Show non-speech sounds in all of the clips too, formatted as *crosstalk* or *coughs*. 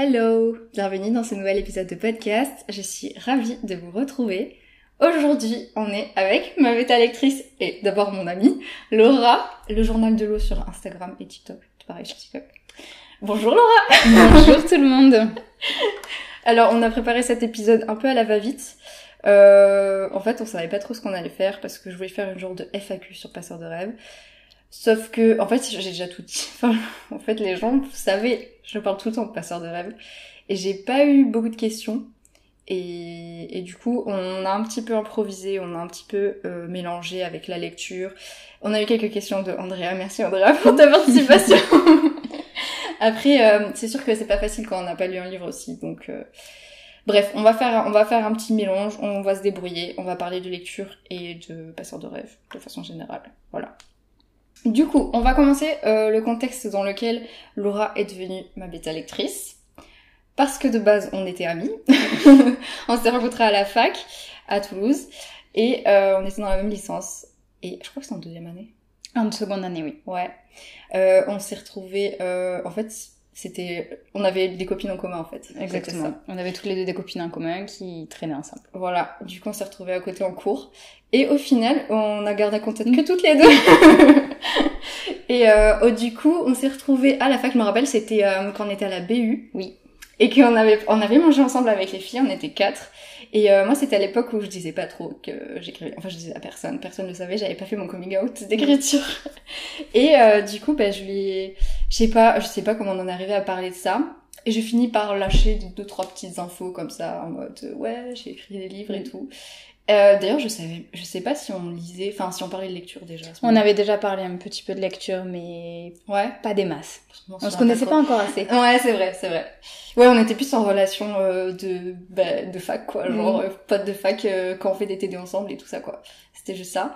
Hello, bienvenue dans ce nouvel épisode de podcast. Je suis ravie de vous retrouver. Aujourd'hui, on est avec ma bêta lectrice et d'abord mon amie Laura, le journal de l'eau sur Instagram et TikTok. Pareil sur TikTok. Bonjour Laura. Bonjour tout le monde. *laughs* Alors, on a préparé cet épisode un peu à la va-vite. Euh, en fait, on savait pas trop ce qu'on allait faire parce que je voulais faire une genre de FAQ sur Passeur de rêve. Sauf que, en fait, j'ai déjà tout dit. *laughs* Enfin, en fait, les gens, vous savez, je parle tout le temps de passeur de rêve. Et j'ai pas eu beaucoup de questions. Et, et, du coup, on a un petit peu improvisé, on a un petit peu euh, mélangé avec la lecture. On a eu quelques questions de Andrea. Merci Andrea pour ta participation. *laughs* Après, euh, c'est sûr que c'est pas facile quand on n'a pas lu un livre aussi. Donc, euh, bref, on va faire, on va faire un petit mélange. On va se débrouiller. On va parler de lecture et de passeur de rêve de façon générale. Voilà. Du coup, on va commencer euh, le contexte dans lequel Laura est devenue ma bêta lectrice. Parce que de base, on était amis. *laughs* on s'est rencontrés à la fac, à Toulouse. Et euh, on était dans la même licence. Et je crois que c'est en deuxième année. En seconde année, oui. Ouais. Euh, on s'est retrouvés... Euh, en fait, c'était... On avait des copines en commun, en fait. Exactement. On avait toutes les deux des copines en commun qui traînaient ensemble. Voilà. Du coup, on s'est retrouvés à côté en cours. Et au final, on a gardé contact que toutes les deux. *laughs* *laughs* et euh, oh, du coup, on s'est retrouvés à la fac. Je me rappelle, c'était euh, quand on était à la BU. Oui. Et qu'on avait, on avait mangé ensemble avec les filles. On était quatre. Et euh, moi, c'était à l'époque où je disais pas trop que j'écrivais. Enfin, je disais à personne. Personne ne le savait. J'avais pas fait mon coming out *laughs* d'écriture. Et euh, du coup, ben, je lui, je sais pas, je sais pas comment on en est arrivé à parler de ça. Et je finis par lâcher deux, trois petites infos comme ça, en mode, ouais, j'ai écrit des livres et tout. Euh, D'ailleurs, je savais, je sais pas si on lisait, enfin si on parlait de lecture déjà. On avait déjà parlé un petit peu de lecture, mais ouais, pas des masses. On, on se connaissait pas, pas, encore assez. Ouais, c'est vrai, c'est vrai. Ouais, on était plus en relation euh, de bah, de fac quoi, genre mm. euh, potes de fac euh, quand on fait des TD ensemble et tout ça quoi. C'était juste ça.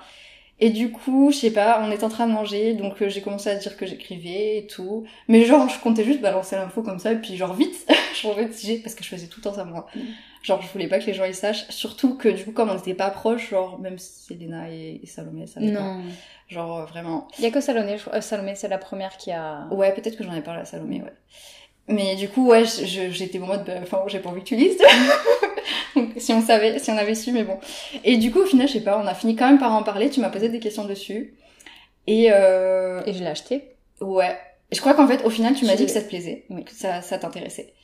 Et du coup, je sais pas, on est en train de manger, donc euh, j'ai commencé à dire que j'écrivais et tout. Mais genre, je comptais juste balancer l'info comme ça, et puis genre vite, *laughs* je changeais de sujet parce que je faisais tout le temps ça moi. Mm. Genre, je voulais pas que les gens y sachent. Surtout que du coup, comme on n'était pas proches, genre, même Selena et, et Salomé, ça Non. Pas. Genre, euh, vraiment. Il y a que Salomé, euh, Salomé, c'est la première qui a... Ouais, peut-être que j'en ai parlé à Salomé, ouais. Mais du coup, ouais, j'étais en mode, bah, enfin, j'ai pas envie que tu lises. *laughs* Donc, si on savait, si on avait su, mais bon. Et du coup, au final, je sais pas, on a fini quand même par en parler. Tu m'as posé des questions dessus. Et, euh... Et je l'ai acheté. Ouais. Je crois qu'en fait, au final, tu m'as dit que ça te plaisait. Oui. Que ça, ça t'intéressait.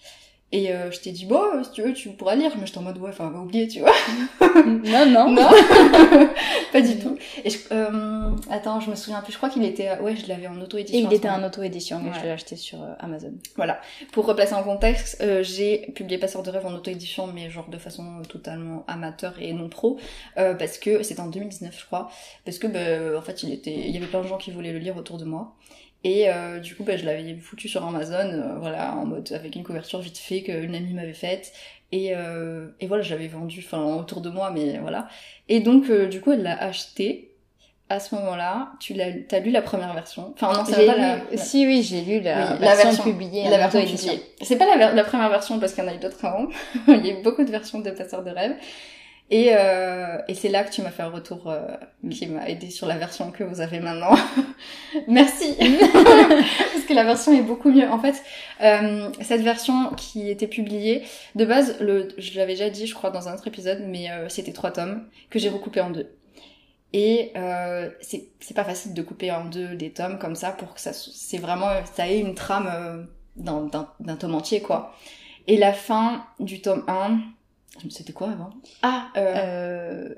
Et euh, je t'ai dit, bon, si tu veux, tu pourras lire. Mais j'étais en mode, ouais, enfin, va oublier, tu vois. *laughs* non, non. Non. *laughs* pas du tout. Et je, euh, attends, je me souviens plus. Je crois qu'il était, ouais, je l'avais en auto-édition. Il était en auto-édition, mais ouais. je l'ai acheté sur euh, Amazon. Voilà. Pour replacer en contexte, euh, j'ai publié Passeur de rêve en auto-édition, mais genre de façon totalement amateur et non pro, euh, parce que c'était en 2019, je crois. Parce que, bah, en fait, il était, il y avait plein de gens qui voulaient le lire autour de moi. Et euh, du coup, bah, je l'avais foutu sur Amazon, euh, voilà, en mode avec une couverture vite fait qu'une amie m'avait faite. Et, euh, et voilà, je l'avais vendu, enfin autour de moi, mais voilà. Et donc, euh, du coup, elle l'a acheté. À ce moment-là, tu l'as, t'as lu la première version. Enfin, non, c'est pas lu... la. Si, oui, j'ai lu la, oui, version, la version publiée. La version publiée. C'est pas la, la, première version parce qu'il y en a eu d'autres avant. *laughs* Il y a eu beaucoup de versions de Passeurs de rêve. Et, euh, et c'est là que tu m'as fait un retour euh, qui m'a aidé sur la version que vous avez maintenant. *laughs* Merci *laughs* Parce que la version est beaucoup mieux. En fait, euh, cette version qui était publiée, de base, le, je l'avais déjà dit, je crois, dans un autre épisode, mais euh, c'était trois tomes que j'ai recoupé en deux. Et euh, c'est pas facile de couper en deux des tomes comme ça pour que ça c'est vraiment ça ait une trame d'un tome entier quoi. Et la fin du tome 1, C'était quoi avant? Ah, euh... Euh,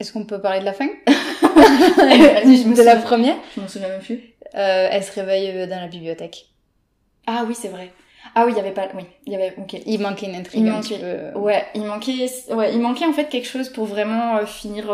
Est-ce qu'on peut parler de la fin? *laughs* Je *laughs* me De la première? Je m'en souviens même plus. Euh, Elle se réveille euh, dans la bibliothèque. Ah oui, c'est vrai. Ah oui, il y avait pas... Oui, il y avait... Ok. Il manquait une intrigue Il un manquait- peu. euh, Ouais, il manquait, ouais, il manquait en fait quelque chose pour vraiment euh, finir,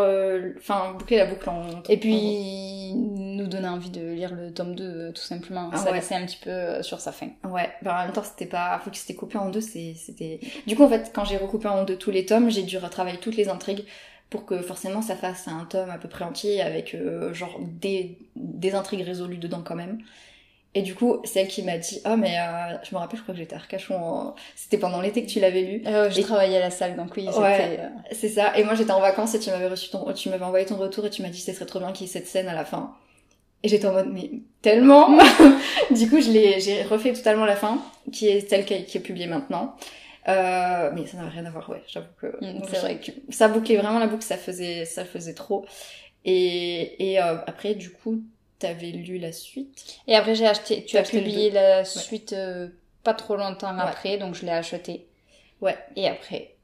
enfin boucler la boucle en. Et puis, nous donner envie de lire le tome 2, euh, tout simplement. Ah ça ouais. laissait un petit peu euh, sur sa fin. Ouais, bah en même temps c'était pas, faut que c'était coupé en deux, c'était. Du coup en fait quand j'ai recoupé en deux tous les tomes, j'ai dû retravailler toutes les intrigues pour que forcément ça fasse un tome à peu près entier avec euh, genre des, des intrigues résolues dedans quand même. Et du coup c'est elle qui m'a dit ah mais euh, je me rappelle je crois que j'étais à Arcachon, en- c'était pendant l'été que tu l'avais lu. Euh, je Et- travaillais à la salle, donc oui. Ouais. euh, C'est ça. Et moi, j'étais en vacances et tu m'avais reçu ton, tu m'avais envoyé ton retour et tu m'as dit ce serait trop bien qu'il y ait cette scène à la fin. Et j'étais en mode, mais tellement! *laughs* *laughs* du coup, je l'ai, j'ai refait totalement la fin, qui est celle qui est, qui est publiée maintenant. Euh, mais ça n'a rien à voir, ouais, j'avoue que. Mm, c'est vrai que- Ça bouclait vraiment la boucle, ça faisait, ça faisait trop. Et, et euh, après, du coup, t'avais lu la suite. Et après, j'ai acheté... Tu as acheté publié la suite euh, pas trop longtemps Ouais. après, donc je l'ai acheté. Ouais. Et après...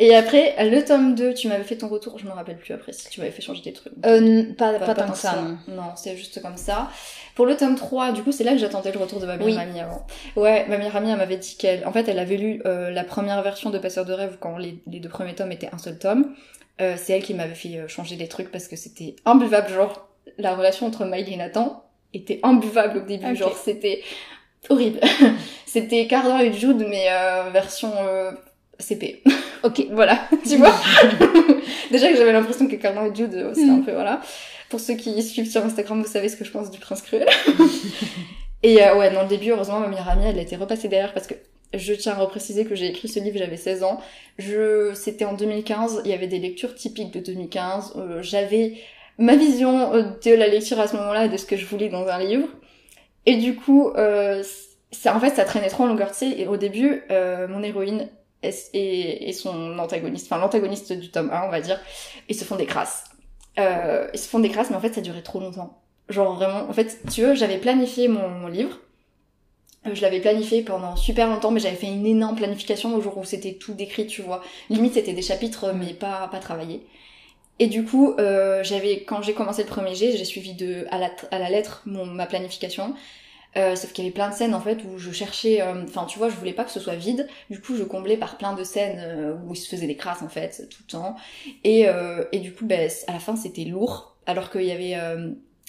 Et après, le tome 2, tu m'avais fait ton retour, je me rappelle plus après si tu m'avais fait changer des trucs. Euh, pas, pas, tant que ça, non. Non, c'est juste comme ça. Pour le tome 3, du coup, c'est là que j'attendais le retour de ma meilleure Oui. amie avant. Ouais, ma meilleure amie, elle m'avait dit qu'elle, en fait, elle avait lu euh, la première version de Passeur de rêve quand les, les deux premiers tomes étaient un seul tome. Euh, c'est elle qui m'avait fait euh, changer des trucs parce que c'était imbuvable, genre, la relation entre Miley et Nathan était imbuvable au début, genre, c'était horrible. *laughs* c'était Cardan et Jude, mais euh, version euh, CP. *laughs* Ok. Voilà, *laughs* tu vois *laughs* Déjà que j'avais l'impression que Cardan et Jude, euh, c'était un Mm. peu, voilà. Pour ceux qui suivent sur Instagram, vous savez ce que je pense du Prince Cruel. et euh, ouais, dans le début, heureusement, ma meilleure amie, elle a été repassée derrière parce que je tiens à repréciser que j'ai écrit ce livre, j'avais 16 ans. Je, c'était en 2015, il y avait des lectures typiques de 2015. euh, j'avais ma vision de la lecture à ce moment-là et de ce que je voulais dans un livre. Et du coup, euh, ça, en fait, ça traînait trop en longueur, tu sais. Et au début, euh, mon héroïne et, et, son antagoniste, enfin l'antagoniste du tome 1, on va dire, ils se font des crasses. Euh, ils se font des crasses, mais en fait, ça durait trop longtemps. Genre vraiment, en fait, tu veux, j'avais planifié mon, mon livre. Euh, Je l'avais planifié pendant super longtemps, mais j'avais fait une énorme planification au jour où c'était tout décrit, tu vois. Limite, c'était des chapitres, mais pas, pas travaillés. Et du coup, euh, j'avais, quand j'ai commencé le premier jet, j'ai suivi de, à la, à la lettre mon, ma planification. Euh, sauf qu'il y avait plein de scènes en fait où je cherchais, euh, enfin tu vois, je voulais pas que ce soit vide. Du coup, je comblais par plein de scènes euh, où il se faisait des crasses en fait tout le temps. Et, euh, et du coup, ben, à la fin, c'était lourd. Alors qu'il y avait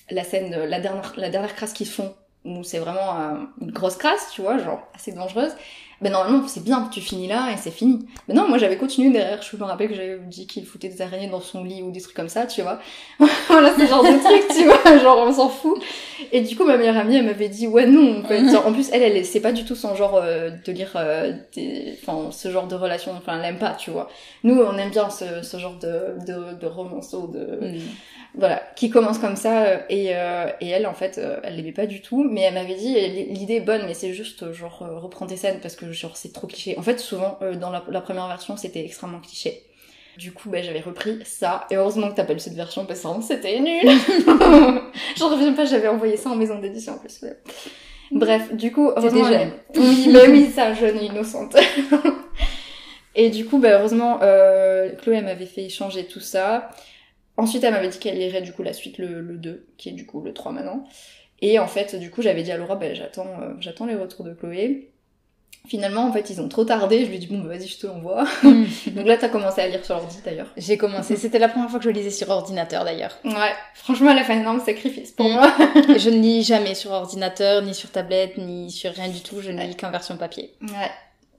la scène, la dernière, la dernière crasse qu'ils font où c'est vraiment une grosse crasse, tu vois, genre assez dangereuse. Ben normalement, c'est bien, tu finis là et c'est fini. Mais non, moi j'avais continué derrière. Je me rappelle que j'avais dit qu'il foutait des araignées dans son lit ou des trucs comme ça, tu vois. *laughs* voilà, ce genre de trucs, tu vois, *laughs* genre on s'en fout. Et du coup, ma meilleure amie, elle m'avait dit, ouais, non, en fait. Genre, en plus, elle, elle, c'est pas du tout son genre euh, de lire euh, des, enfin, ce genre de relation, enfin, elle aime pas, tu vois. Nous, on aime bien ce, ce genre de, de, de romanceau, de, Mm. voilà, qui commence comme ça, euh, et, euh, et elle, en fait, euh, elle l'aimait pas du tout, mais elle m'avait dit, l'idée est bonne, mais c'est juste, genre, euh, reprendre tes scènes, parce que, genre, c'est trop cliché. En fait, souvent, euh, dans la, la première version, c'était extrêmement cliché. Du coup, ben, j'avais repris ça, et heureusement que t'as pas lu cette version, parce que vraiment, c'était nul *laughs* J'en reviens pas, j'avais envoyé ça en maison d'édition, en plus. ouais. Bref, du coup, heureusement... jeune. Oui, bah oui, ça, jeune et innocente. et du coup, bah, heureusement, euh, Chloé m'avait fait changer tout ça. Ensuite, elle m'avait dit qu'elle lirait du coup la suite, le, le 2, qui est du coup le 3 maintenant. Et en fait, du coup, j'avais dit à Laura, bah, j'attends, euh, j'attends les retours de Chloé. Finalement, en fait, ils ont trop tardé. Je lui ai dit, bon, bah, vas-y, je te l'envoie. *laughs* Mm. *laughs* Donc là, t'as commencé à lire sur l'ordi, d'ailleurs. J'ai commencé. *laughs* C'était la première fois que je lisais sur ordinateur d'ailleurs. Ouais, franchement, elle a fait un énorme sacrifice pour Mm. moi. Je ne lis jamais sur ordinateur, ni sur tablette, ni sur rien du tout. Je ne lis qu'en version papier. Ouais.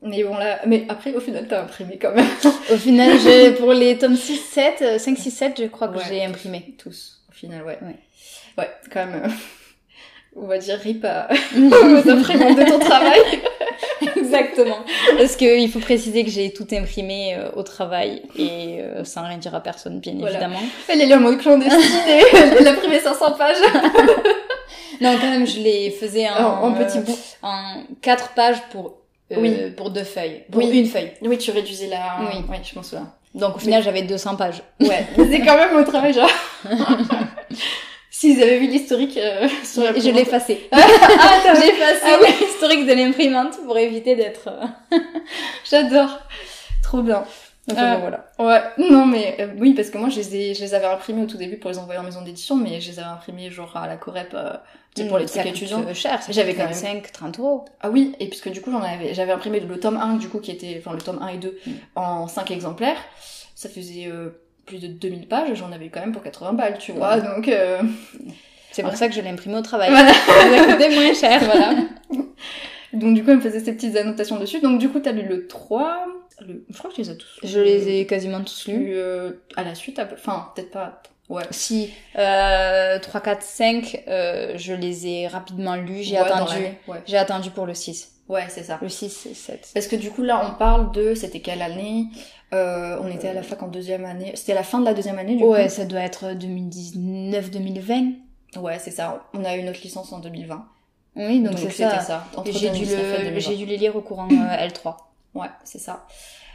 Mais bon, là, mais après, au final, t'as imprimé quand même. Au final, pour les tomes 6, 7, euh, 5, 6, 7, je crois que Ouais. j'ai imprimé. Tous, au final, ouais. Ouais. Ouais, quand même. on va dire rip à aux de ton travail. Exactement. Parce qu'il faut préciser que j'ai tout imprimé euh, au travail et euh, sans rien dire à personne, bien Voilà. évidemment. Elle est là en mode clandestine et elle a imprimé 500 pages *laughs* Non, quand même, je les faisais en, petits euh, bouts. en quatre pages pour euh, Oui. pour deux feuilles, pour Oui. une feuille. Oui, tu réduisais la... Oui. Oui, je m'en souviens. Donc au final, j'avais 200 pages. Ouais, c'est quand même au travail, genre. *laughs* S'ils avaient vu l'historique euh, *laughs* sur la Je l'ai effacé. Ah, *laughs* t'as J'ai effacé Ah oui. l'historique de l'imprimante pour éviter d'être. euh, *laughs* J'adore. Trop bien. Enfin, Euh, voilà. Ouais, non mais euh, oui parce que moi je les, ai, je les avais imprimés au tout début pour les envoyer en maison d'édition mais je les avais imprimés genre à la Corep euh, tu sais, pour les Mm, trucs étudiants. euh, cher, J'avais quand même- 25, 30 euros. Ah oui, et puisque du coup j'en avais j'avais imprimé le tome 1 du coup qui était enfin le tome 1 et 2 Mm. en 5 exemplaires. Ça faisait euh, plus de 2000 pages, j'en avais quand même pour 80 balles, tu vois. Ouais. Donc euh, C'est pour ça que je l'ai imprimé au travail. voilà. Ça coûtait moins cher. voilà. Donc du coup elle me faisait ces petites annotations dessus. Donc du coup t'as lu le 3, le... je crois que tu les as tous. Je les ai quasiment tous lus. lus euh, à la suite, enfin peut-être pas. Ouais. Si, euh, 3, 4, 5, euh, je les ai rapidement lus. J'ai Ouais, attendu. Ouais, J'ai attendu pour le 6. ouais c'est ça. Le 6 et 7. Parce que du coup là on parle de c'était quelle année? Euh, On était à la fac en deuxième année. C'était la fin de la deuxième année du Ouais, coup. ça doit être 2019-2020. Ouais c'est ça. On a eu notre licence en 2020. Oui, donc, c'est c'était ça. ça. J'ai dû, 2019 et le... 2020. j'ai dû les lire au courant *coughs* euh, L3. Ouais, c'est ça.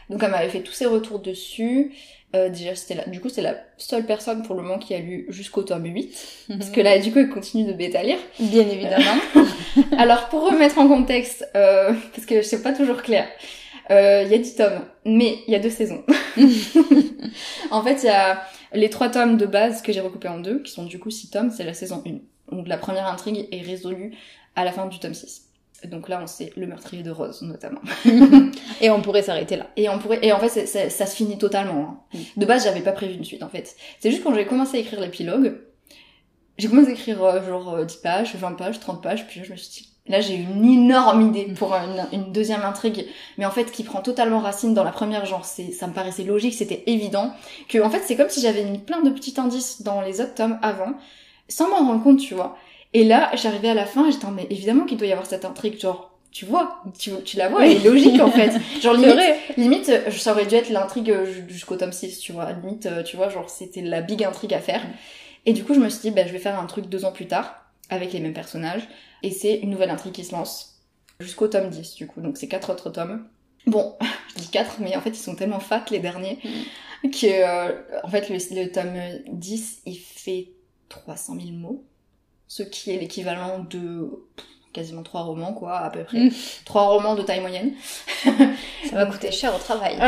Donc elle m'avait fait tous ses retours dessus. Euh, déjà, c'était la... du coup, c'est la seule personne pour le moment qui a lu jusqu'au tome 8. Parce que là, du coup, elle continue de bêta lire. Bien évidemment. *laughs* Alors, pour remettre en contexte, euh, parce que c'est pas toujours clair, euh, y a 10 tomes, mais il y a deux saisons. *laughs* en fait, il y a les trois tomes de base que j'ai recoupés en deux, qui sont du coup 6 tomes, c'est la saison 1. Donc la première intrigue est résolue à la fin du tome 6. Donc là, on sait le meurtrier de Rose, notamment. *laughs* Et on pourrait s'arrêter là. Et on pourrait, et en fait, ça se finit totalement. hein. Mm. De base, j'avais pas prévu une suite, en fait. C'est juste quand j'ai commencé à écrire l'épilogue, j'ai commencé à écrire euh, genre euh, 10 pages, 20 pages, 30 pages, puis là, je me suis dit, là, j'ai une énorme idée pour une, une deuxième intrigue, mais en fait, qui prend totalement racine dans la première, genre, c'est, ça me paraissait logique, c'était évident, que, en fait, c'est comme si j'avais mis plein de petits indices dans les autres tomes avant, sans m'en rendre compte, tu vois. Et là, j'arrivais à la fin, j'étais, en, mais évidemment qu'il doit y avoir cette intrigue, genre, tu vois, tu, tu la vois, elle est logique, en fait. *laughs* Genre, limite. Limite, ça aurait dû être l'intrigue euh, ju- jusqu'au tome 6, tu vois. Limite, euh, tu vois, genre, c'était la big intrigue à faire. Et du coup, je me suis dit, bah, je vais faire un truc deux ans plus tard, avec les mêmes personnages. Et c'est une nouvelle intrigue qui se lance. Jusqu'au tome 10, du coup. Donc, c'est quatre autres tomes. Bon, *laughs* je dis quatre, mais en fait, ils sont tellement fat, les derniers, que, euh, en fait, le, le tome 10, il fait 300 000 mots. Ce qui est l'équivalent de pff, quasiment trois romans, quoi, à peu près. Mm. Trois romans de taille moyenne. Ça va coûter cher au travail. *laughs*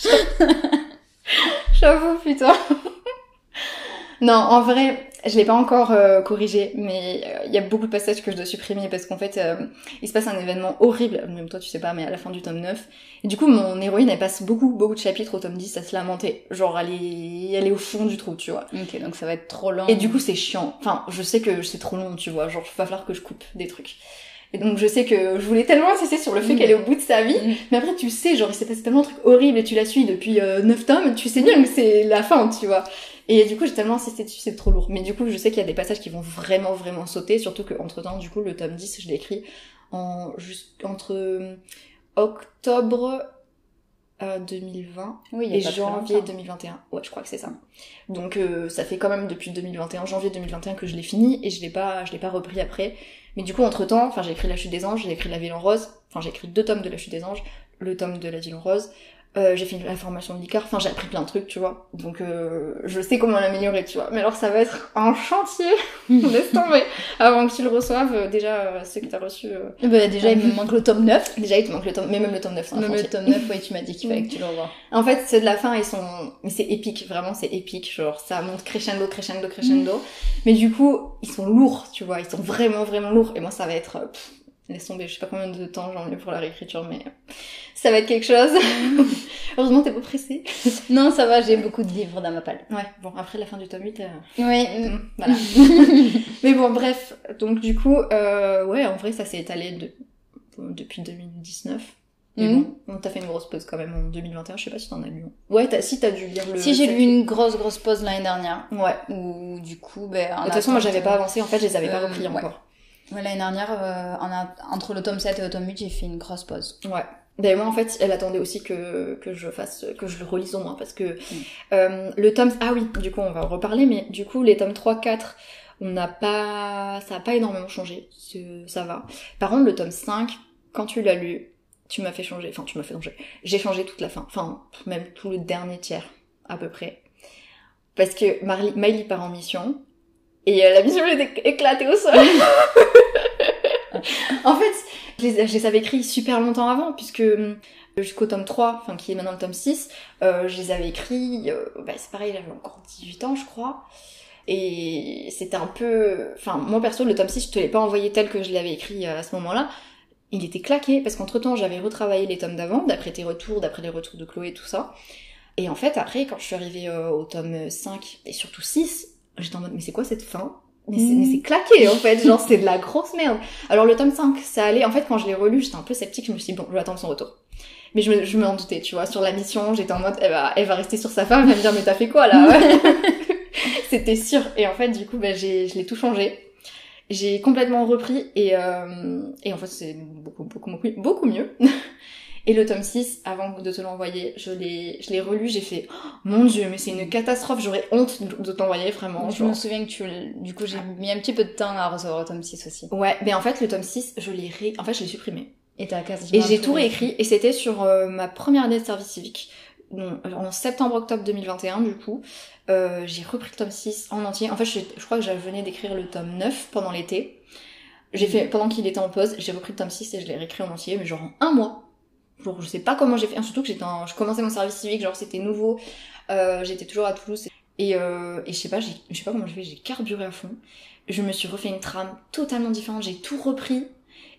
*laughs* J'avoue, putain. Non, en vrai, je l'ai pas encore euh, corrigé, mais euh, il y a beaucoup de passages que je dois supprimer parce qu'en fait, euh, il se passe un événement horrible, même toi tu sais pas, mais à la fin du tome 9. Et du coup, mon héroïne, elle passe beaucoup, beaucoup de chapitres au tome 10 à se lamenter. Genre, elle est, elle est au fond du trou, tu vois. Ok, donc ça va être trop long. Et du coup, c'est chiant. Enfin, je sais que c'est trop long, tu vois. Genre, il va falloir que je coupe des trucs. Et donc, je sais que je voulais tellement insister sur le fait Mm. qu'elle est au bout de sa vie. Mm. Mais après, tu sais, genre, il s'est passé tellement de trucs horribles et tu la suis depuis euh, 9 tomes, tu sais bien que c'est la fin, tu vois. Et du coup, j'ai tellement insisté dessus, c'est trop lourd. Mais du coup, je sais qu'il y a des passages qui vont vraiment, vraiment sauter, surtout que entre temps, du coup, le tome 10, je l'ai écrit en, juste, entre euh, octobre euh, 2020 oui, il y a et janvier longtemps. 2021. Ouais, je crois que c'est ça. Donc euh, ça fait quand même depuis 2021, janvier 2021 que je l'ai fini et je l'ai pas je l'ai pas repris après. Mais du coup entre-temps, enfin j'ai écrit La chute des anges, j'ai écrit La ville en rose, enfin j'ai écrit deux tomes de La chute des anges, le tome de La ville en rose. Euh, j'ai fait la formation de l'ICAR, enfin j'ai appris plein de trucs, tu vois. Donc euh, je sais comment l'améliorer, tu vois. Mais alors ça va être un chantier, *laughs* laisse tomber. Avant que tu le reçoives, euh, déjà euh, ceux que t'as reçus, euh, Bah, déjà, il me manque le tome 9. déjà il te manque le tome, mais même le tome 9, c'est un Même le tome 9, oui, tu m'as dit qu'il fallait que tu le revoies. *laughs* En fait, c'est de la fin, ils sont, mais c'est épique, vraiment, c'est épique, genre, ça monte crescendo, crescendo, crescendo. Mais du coup, ils sont lourds, tu vois, ils sont vraiment, vraiment lourds. Et moi, ça va être, pff, laisse tomber, je sais pas combien de temps j'en ai pour la réécriture, mais ça va être quelque chose. *laughs* Heureusement, t'es pas pressée. *laughs* Non, ça va, j'ai beaucoup de livres dans ma palle. Ouais, bon, après la fin du tome 8, euh, Oui. mm, *laughs* voilà. mais bon, bref, donc du coup, euh, ouais, en vrai, ça s'est étalé de, depuis 2019. Mais Mhm. bon, on t'a fait une grosse pause quand même en 2021, je sais pas si t'en as lu. Ouais, t'as, si t'as dû lire le... Si j'ai lu une grosse, grosse pause l'année dernière, Ouais, où du coup, ben, en De toute façon, moi, j'avais pas avancé, en fait, je les avais pas Euh, repris ouais. encore. Ouais, L'année dernière, euh, en a- entre le tome 7 et le tome 8, j'ai fait une grosse pause. Ouais. D'ailleurs, moi, en fait, elle attendait aussi que, que je fasse, que je le relise au moins, parce que Mm. euh, le tome... Ah oui, du coup, on va en reparler, mais du coup, les tomes 3, 4, on n'a pas... Ça a pas énormément changé, ça va. Par contre, le tome 5, quand tu l'as lu, tu m'as fait changer, enfin, tu m'as fait changer. J'ai changé toute la fin, enfin, même tout le dernier tiers, à peu près. Parce que Marley, Miley part en mission, et euh, la mission est éclatée au sol. *laughs* en fait, je les, avais écrits super longtemps avant, puisque hum, jusqu'au tome 3, enfin qui est maintenant le tome 6, euh, je les avais écrits, euh, bah, c'est pareil, j'avais encore 18 ans je crois. Et c'était un peu... Enfin, moi perso, le tome 6, je te l'ai pas envoyé tel que je l'avais écrit à ce moment-là. Il était claqué, parce qu'entre temps, j'avais retravaillé les tomes d'avant, d'après tes retours, d'après les retours de Chloé, tout ça. Et en fait, après, quand je suis arrivée euh, au tome 5, et surtout 6, j'étais en mode, mais c'est quoi cette fin? Mais c'est, mais c'est claqué en fait, genre c'est de la grosse merde. Alors le tome 5, ça allait, en fait quand je l'ai relu, j'étais un peu sceptique, je me suis dit bon, je vais attendre son retour. Mais je me, je m'en doutais, tu vois, sur la mission, j'étais en mode, elle va, elle va rester sur sa femme, elle va me dire mais t'as fait quoi là? *laughs* C'était sûr. Et en fait, du coup, bah, j'ai, je l'ai tout changé. J'ai complètement repris et, euh, et en fait, c'est beaucoup, beaucoup, beaucoup, beaucoup mieux. Et le tome 6, avant de te l'envoyer, je l'ai, je l'ai relu, j'ai fait, oh, mon dieu, mais c'est une catastrophe, j'aurais honte de t'envoyer, vraiment. Je me souviens que tu, du coup, j'ai mis un petit peu de temps à recevoir le tome 6 aussi. Ouais, mais en fait, le tome 6, je l'ai ré... en fait, je l'ai supprimé. Et t'as Et j'ai tout réécrit, et c'était sur euh, ma première année de service civique. Donc, en septembre-octobre 2021, du coup, euh, j'ai repris le tome 6 en entier. En fait, je, je crois que j'avais venais d'écrire le tome 9 pendant l'été. J'ai fait, pendant qu'il était en pause, j'ai repris le tome 6 et je l'ai réécrit en entier, mais genre en un mois. Je sais pas comment j'ai fait, surtout que j'étais en... je commençais mon service civique, genre c'était nouveau, euh, j'étais toujours à Toulouse, et, euh, et je sais pas, je sais pas comment j'ai fait, j'ai carburé à fond. Je me suis refait une trame totalement différente, j'ai tout repris,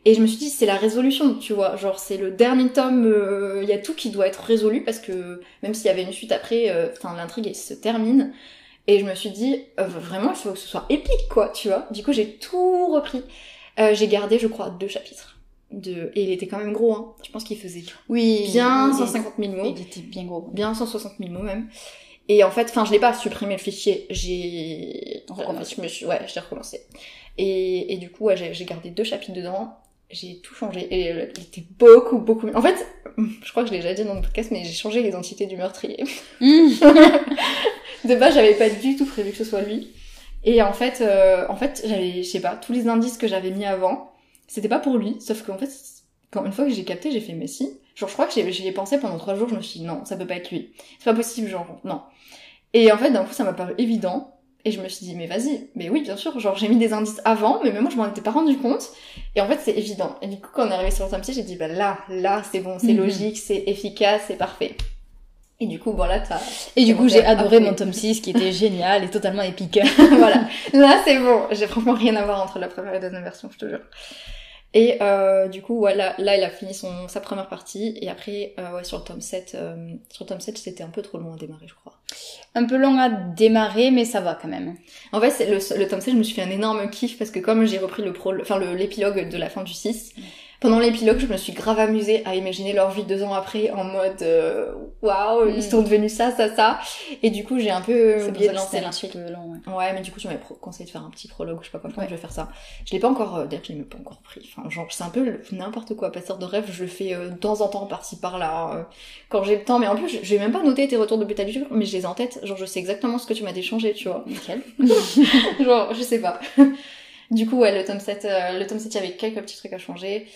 et je me suis dit, c'est la résolution, tu vois, genre c'est le dernier tome, il euh, y a tout qui doit être résolu, parce que même s'il y avait une suite après, euh, enfin l'intrigue se termine, et je me suis dit, euh, vraiment, il faut que ce soit épique, quoi, tu vois. Du coup, j'ai tout repris. j'ai gardé, je crois, deux chapitres de et il était quand même gros hein. Je pense qu'il faisait oui bien 150 000 mots. Il était bien gros. Bien 160 000 mots même. Et en fait, enfin, je l'ai pas supprimé le fichier. J'ai recommencé. Je me suis, ouais, j'ai recommencé. Et, et du coup, ouais, j'ai gardé deux chapitres dedans. J'ai tout changé et il était beaucoup beaucoup. En fait, je crois que je l'ai déjà dit dans le podcast, mais j'ai changé l'identité du meurtrier. *laughs* De base, j'avais pas du tout prévu que ce soit lui. Et en fait, euh, en fait, j'avais, je sais pas, tous les indices que j'avais mis avant c'était pas pour lui, sauf qu'en fait, quand une fois que j'ai capté, j'ai fait mais si. Genre, je crois que j'y ai pensé pendant trois jours, je me suis dit non, ça peut pas être lui. C'est pas possible, genre, non. Et en fait, d'un coup, ça m'a paru évident. Et je me suis dit, mais vas-y, mais oui, bien sûr, genre j'ai mis des indices avant, mais même moi je m'en étais pas rendu compte. Et en fait, c'est évident. Et du coup, quand on est arrivé sur le tome j'ai dit, bah là, là, c'est bon, c'est mhm. logique, c'est efficace, c'est parfait. Et du coup, voilà, t'as... Et du coup, j'ai adoré mon tome 6 qui était *laughs* génial et totalement épique. voilà. Là, c'est bon. J'ai vraiment rien à voir entre la première et la deuxième version, je te jure. Et euh, du coup, voilà, là, il a fini son, sa première partie. Et après, euh, ouais, sur le tome 7, euh, sur le tome 7, c'était un peu trop long à démarrer, je crois. Un peu long à démarrer, mais ça va quand même. En fait, le, le tome 7, je me suis fait un énorme kiff parce que comme j'ai repris le pro, enfin, l'épilogue de la fin du 6, pendant l'épilogue, je me suis grave amusée à imaginer leur vie deux ans après en mode euh, waouh, ils mm. sont devenus ça, ça, ça. Et du coup, j'ai un peu oublié de lancer l'insulte long. Ouais. ouais, mais du coup, tu m'avais conseillé de faire un petit prologue, je sais pas quoi, je vais faire ça. Je l'ai pas encore, euh, d'ailleurs, je l'ai même pas encore pris. Enfin, genre, c'est un peu n'importe quoi. Passeur de rêve, je le fais euh, de temps en temps par-ci par-là, euh, quand j'ai le temps. Mais en plus, j'ai même pas noté tes retours de bêta du mais je les ai en tête. Genre, je sais exactement ce que tu m'as déchangé, tu vois. Nickel. *laughs* genre, je sais pas. *laughs* du coup, ouais, le tome 7, le tome 7, il y avait quelques petits trucs à changer.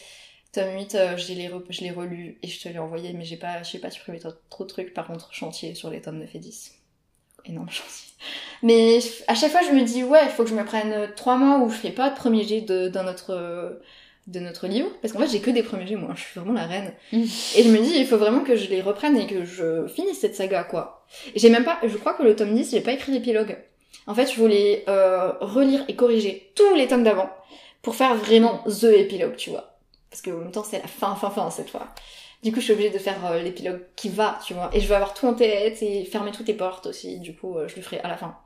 Tome 8, euh, je l'ai relu et je te l'ai envoyé, mais j'ai pas, pas supprimé trop, trop, de trucs. Par contre, chantier sur les tomes 9 et 10. Énorme chantier. Mais à chaque fois, je me dis, ouais, il faut que je me prenne 3 mois où je fais pas de premier jet de, dans notre, de notre livre. Parce qu'en fait, j'ai que des premiers jets, moi. Je suis vraiment la reine. Mm. et je me dis, il faut vraiment que je les reprenne et que je finisse cette saga, quoi. J'ai même pas, je crois que le tome 10, j'ai pas écrit l'épilogue. En fait, je voulais euh, relire et corriger tous les tomes d'avant pour faire vraiment the épilogue, tu vois. Parce qu'en même temps, c'est la fin, fin, fin cette fois. Du coup, je suis obligée de faire euh, l'épilogue qui va, tu vois. Et je vais avoir tout en tête et fermer toutes les portes aussi. Du coup, euh, je le ferai à la fin.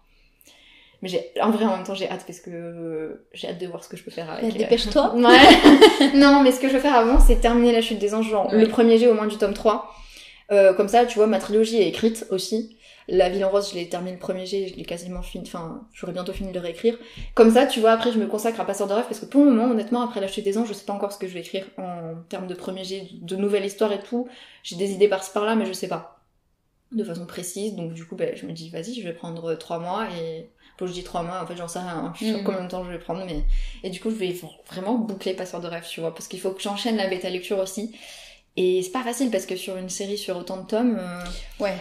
Mais j'ai, en vrai, en même temps, j'ai hâte parce que euh, j'ai hâte de voir ce que je peux faire avec. Dépêche-toi. *laughs* Ouais. *laughs* non, mais ce que je veux faire avant, c'est terminer la chute des anges, genre le premier jet au moins du tome 3. comme ça, tu vois, ma trilogie est écrite aussi. La Ville en Rose, je l'ai terminé le premier jet, je l'ai quasiment fini, enfin, j'aurais bientôt fini de le réécrire. Comme ça, tu vois, après, je me consacre à Passeur de rêve parce que pour le moment, honnêtement, après la chute des anges, je sais pas encore ce que je vais écrire en termes de premier jet, de nouvelle histoire et tout. J'ai des idées par-ci par-là, mais je sais pas. De façon précise, donc du coup, ben, je me dis, vas-y, je vais prendre trois mois et, pour je dis trois mois, en fait, j'en sais rien, je sais pas mm. combien de temps je vais prendre, mais, et du coup, je vais vraiment boucler Passeur de rêve, tu vois, parce qu'il faut que j'enchaîne la bêta lecture aussi. Et c'est pas facile parce que sur une série sur autant de tomes, euh, ouais.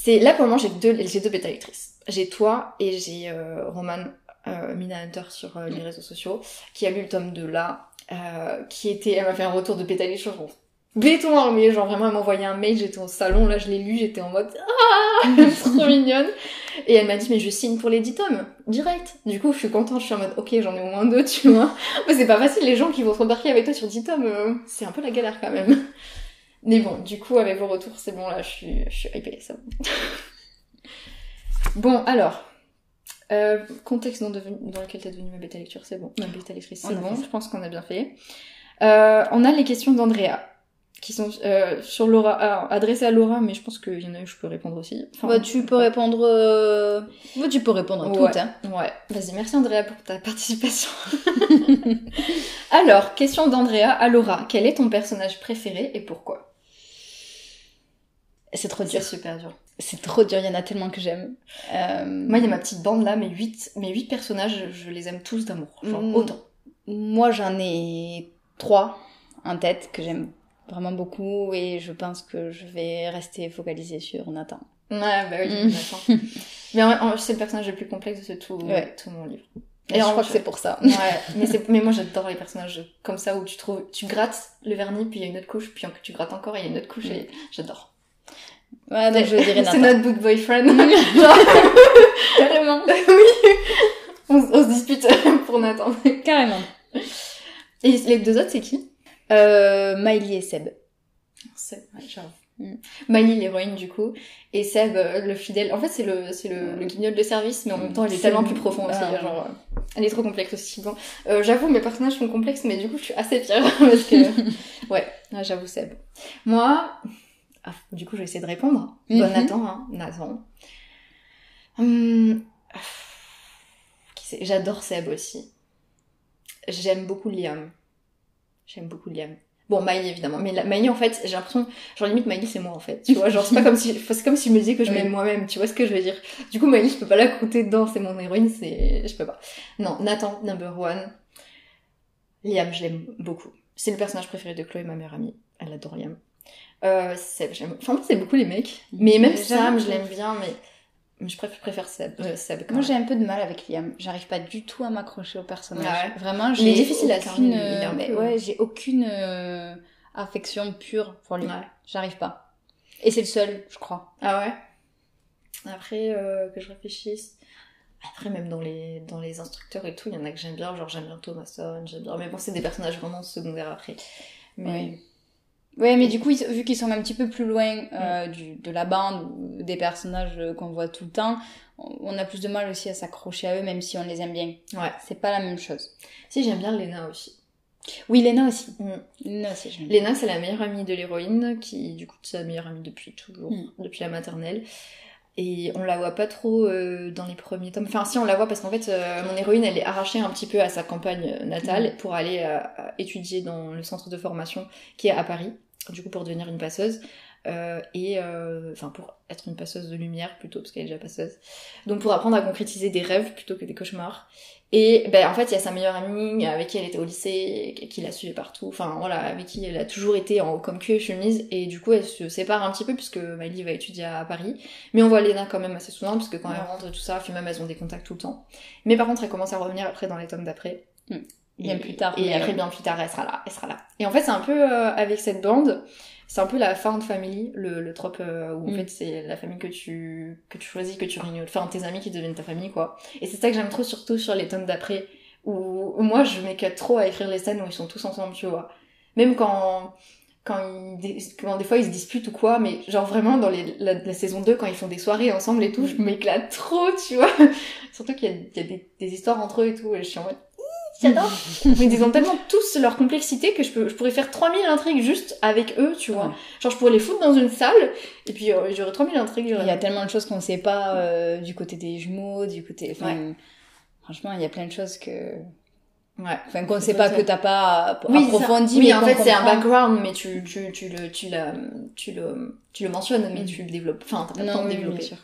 C'est là pour le moment j'ai deux j'ai deux bêta lectrices. J'ai toi et j'ai euh, Roman euh, Mina Hunter sur euh, les réseaux sociaux qui a lu le tome 2 là, euh, qui était elle m'a fait un retour de bêta lecture béton armé, genre vraiment elle m'a envoyé un mail, j'étais au salon, là je l'ai lu, j'étais en mode ah *laughs* trop mignonne. Et elle m'a dit mais je signe pour les 10 tomes, direct. Du coup je suis contente, je suis en mode ok j'en ai au moins deux, tu vois. Mais c'est pas facile, les gens qui vont se rembarquer avec toi sur 10 tomes, euh, c'est un peu la galère quand même. Mais bon, du coup avec vos retours c'est bon là, je suis, je suis hypée, ça. *laughs* bon alors, euh, contexte dans, devenu- dans lequel t'es devenue ma bêta lecture, c'est bon. Ma bêta lectrice, c'est bon. Je pense qu'on a bien fait. Euh, on a les questions d'Andrea qui sont euh, sur Laura, alors, adressées à Laura, mais je pense qu'il y en a où je peux répondre aussi. Enfin, Bah, tu peux répondre. euh, bah, tu peux répondre à Ouais. toutes. Hein. Ouais, vas-y, merci Andrea pour ta participation. *laughs* Alors, question d'Andrea à Laura. Quel est ton personnage préféré et pourquoi? C'est trop C'est dur. super dur. C'est trop dur. Il y en a tellement que j'aime. Euh, Moi, il y a ma petite bande là, mes huit, mes huit personnages, je les aime tous d'amour. Genre, Mm. autant. Moi, j'en ai trois en tête que j'aime vraiment beaucoup et je pense que je vais rester focalisée sur Nathan. Ouais, bah oui, Mm. d'accord. *laughs* Mais en en c'est le personnage le plus complexe de tout, Ouais. tout mon livre. Et je crois que c'est pour ça. Ouais, mais, c'est- mais moi j'adore les personnages comme ça où tu trouves, tu grattes le vernis, puis il y a une autre couche, puis tu grattes encore et il y a une autre couche, et j'adore. Ouais, donc je dirais C'est Nathan. notre book boyfriend. Genre, *laughs* Carrément. *laughs* oui, on, on se dispute *laughs* pour Nathan. Carrément. Et les deux autres, c'est qui? Euh, Miley et Seb. Seb, ouais. Mm. Miley, l'héroïne du coup, et Seb, euh, le fidèle. En fait, c'est le, c'est le, le guignol de service, mais en même temps, il est C'est tellement le- plus profond aussi. Ah. Genre, euh, elle est trop complexe aussi. Bon, euh, j'avoue, mes personnages sont complexes, mais du coup, je suis assez fière parce que, ouais, j'avoue, Seb. Moi, ah, du coup, je vais essayer de répondre. Bon, Mhm. Nathan, hein, Nathan. Hum, ah, qui c'est? J'adore Seb aussi. J'aime beaucoup Liam. J'aime beaucoup Liam. Bon, Miley évidemment, mais la, Miley en fait, j'ai l'impression, genre limite Miley c'est moi en fait, tu vois, genre c'est pas comme si, c'est comme si je me disais que je m'aime moi-même, tu vois ce que je veux dire? Du coup Miley je peux pas la compter dedans, c'est mon héroïne, c'est, je peux pas. Non, Nathan number one. Liam je l'aime beaucoup. C'est le personnage préféré de Chloé, ma meilleure amie. Elle adore Liam. Euh, Seb, j'aime, enfin moi c'est beaucoup les mecs, mais même Sam je l'aime bien, mais mais je préfère, préfère Seb, euh, Seb quand Moi, j'ai un peu de mal avec Liam. J'arrive pas du tout à m'accrocher au personnage. Ah ouais. Vraiment, j'ai difficile à aucune, un mais peu- ouais, j'ai aucune euh, affection pure pour lui. Ouais. J'arrive pas. Et c'est le seul, je crois. Ah ouais? Après, euh, que je réfléchisse. Après, même dans les, dans les instructeurs et tout, il y en a que j'aime bien, genre j'aime bien Thomason, j'aime bien. Mais bon, c'est des personnages vraiment secondaires après. Mais. Oui. Ouais, mais du coup, ils- vu qu'ils sont un petit peu plus loin euh, du, de la bande ou des personnages euh, qu'on voit tout le temps, on a plus de mal aussi à s'accrocher à eux, même si on les aime bien. Ouais. C'est pas la même chose. Si, j'aime bien Lena aussi. Oui, Lena aussi. Mm. Lena aussi, j'aime. Lena, c'est la meilleure amie de l'héroïne, qui du coup, c'est sa meilleure amie depuis toujours, Mm. depuis la maternelle. Et on la voit pas trop euh, dans les premiers tomes. Enfin, si, on la voit parce qu'en fait, euh, mon héroïne, elle est arrachée un petit peu à sa campagne natale pour aller euh, étudier dans le centre de formation qui est à Paris, du coup, pour devenir une passeuse. Euh, et euh, enfin pour être une passeuse de lumière plutôt parce qu'elle est déjà passeuse donc pour apprendre à concrétiser des rêves plutôt que des cauchemars et ben en fait il y a sa meilleure amie avec qui elle était au lycée qui la suivait partout enfin voilà avec qui elle a toujours été en comme queue et chemise et du coup elle se sépare un petit peu puisque Miley va étudier à Paris mais on voit Lena quand même assez souvent parce que quand Ouais. elle rentre tout ça puis même elles ont des contacts tout le temps mais par contre elle commence à revenir après dans les tomes d'après Mm. Bien Et- plus tard, et après bien plus tard elle sera là elle sera là et en fait c'est un peu euh, avec cette bande c'est un peu la found family, le, le trope euh, où en Mm. fait c'est la famille que tu que tu choisis, que tu réunis, enfin tes amis qui deviennent ta famille quoi. Et c'est ça que j'aime trop surtout sur les tomes d'après où, où moi je m'éclate trop à écrire les scènes où ils sont tous ensemble, tu vois. Même quand quand ils quand des fois ils se disputent ou quoi, mais genre vraiment dans les, la, la saison 2 quand ils font des soirées ensemble et tout, je m'éclate trop, tu vois. *laughs* Surtout qu'il y a, il y a des, des histoires entre eux et tout et je suis en mode j'adore. Mais ils ont tellement tous leur complexité que je, peux, je pourrais faire 3000 intrigues juste avec eux, tu vois. Ouais. Genre, je pourrais les foutre dans une salle, et puis euh, j'aurais 3000 intrigues. Il y a tellement de choses qu'on sait pas euh, du côté des jumeaux, du côté. Enfin, franchement, il y a plein de choses que. Ouais. Enfin, qu'on C'est sait pas ça. que t'as pas Oui, approfondi, ça. mais oui en qu'on fait, c'est un background, mais tu, tu, tu, le, tu, la, tu, le, tu le mentionnes, mais tu le développes. Enfin, t'as pas le temps de développer. bien sûr.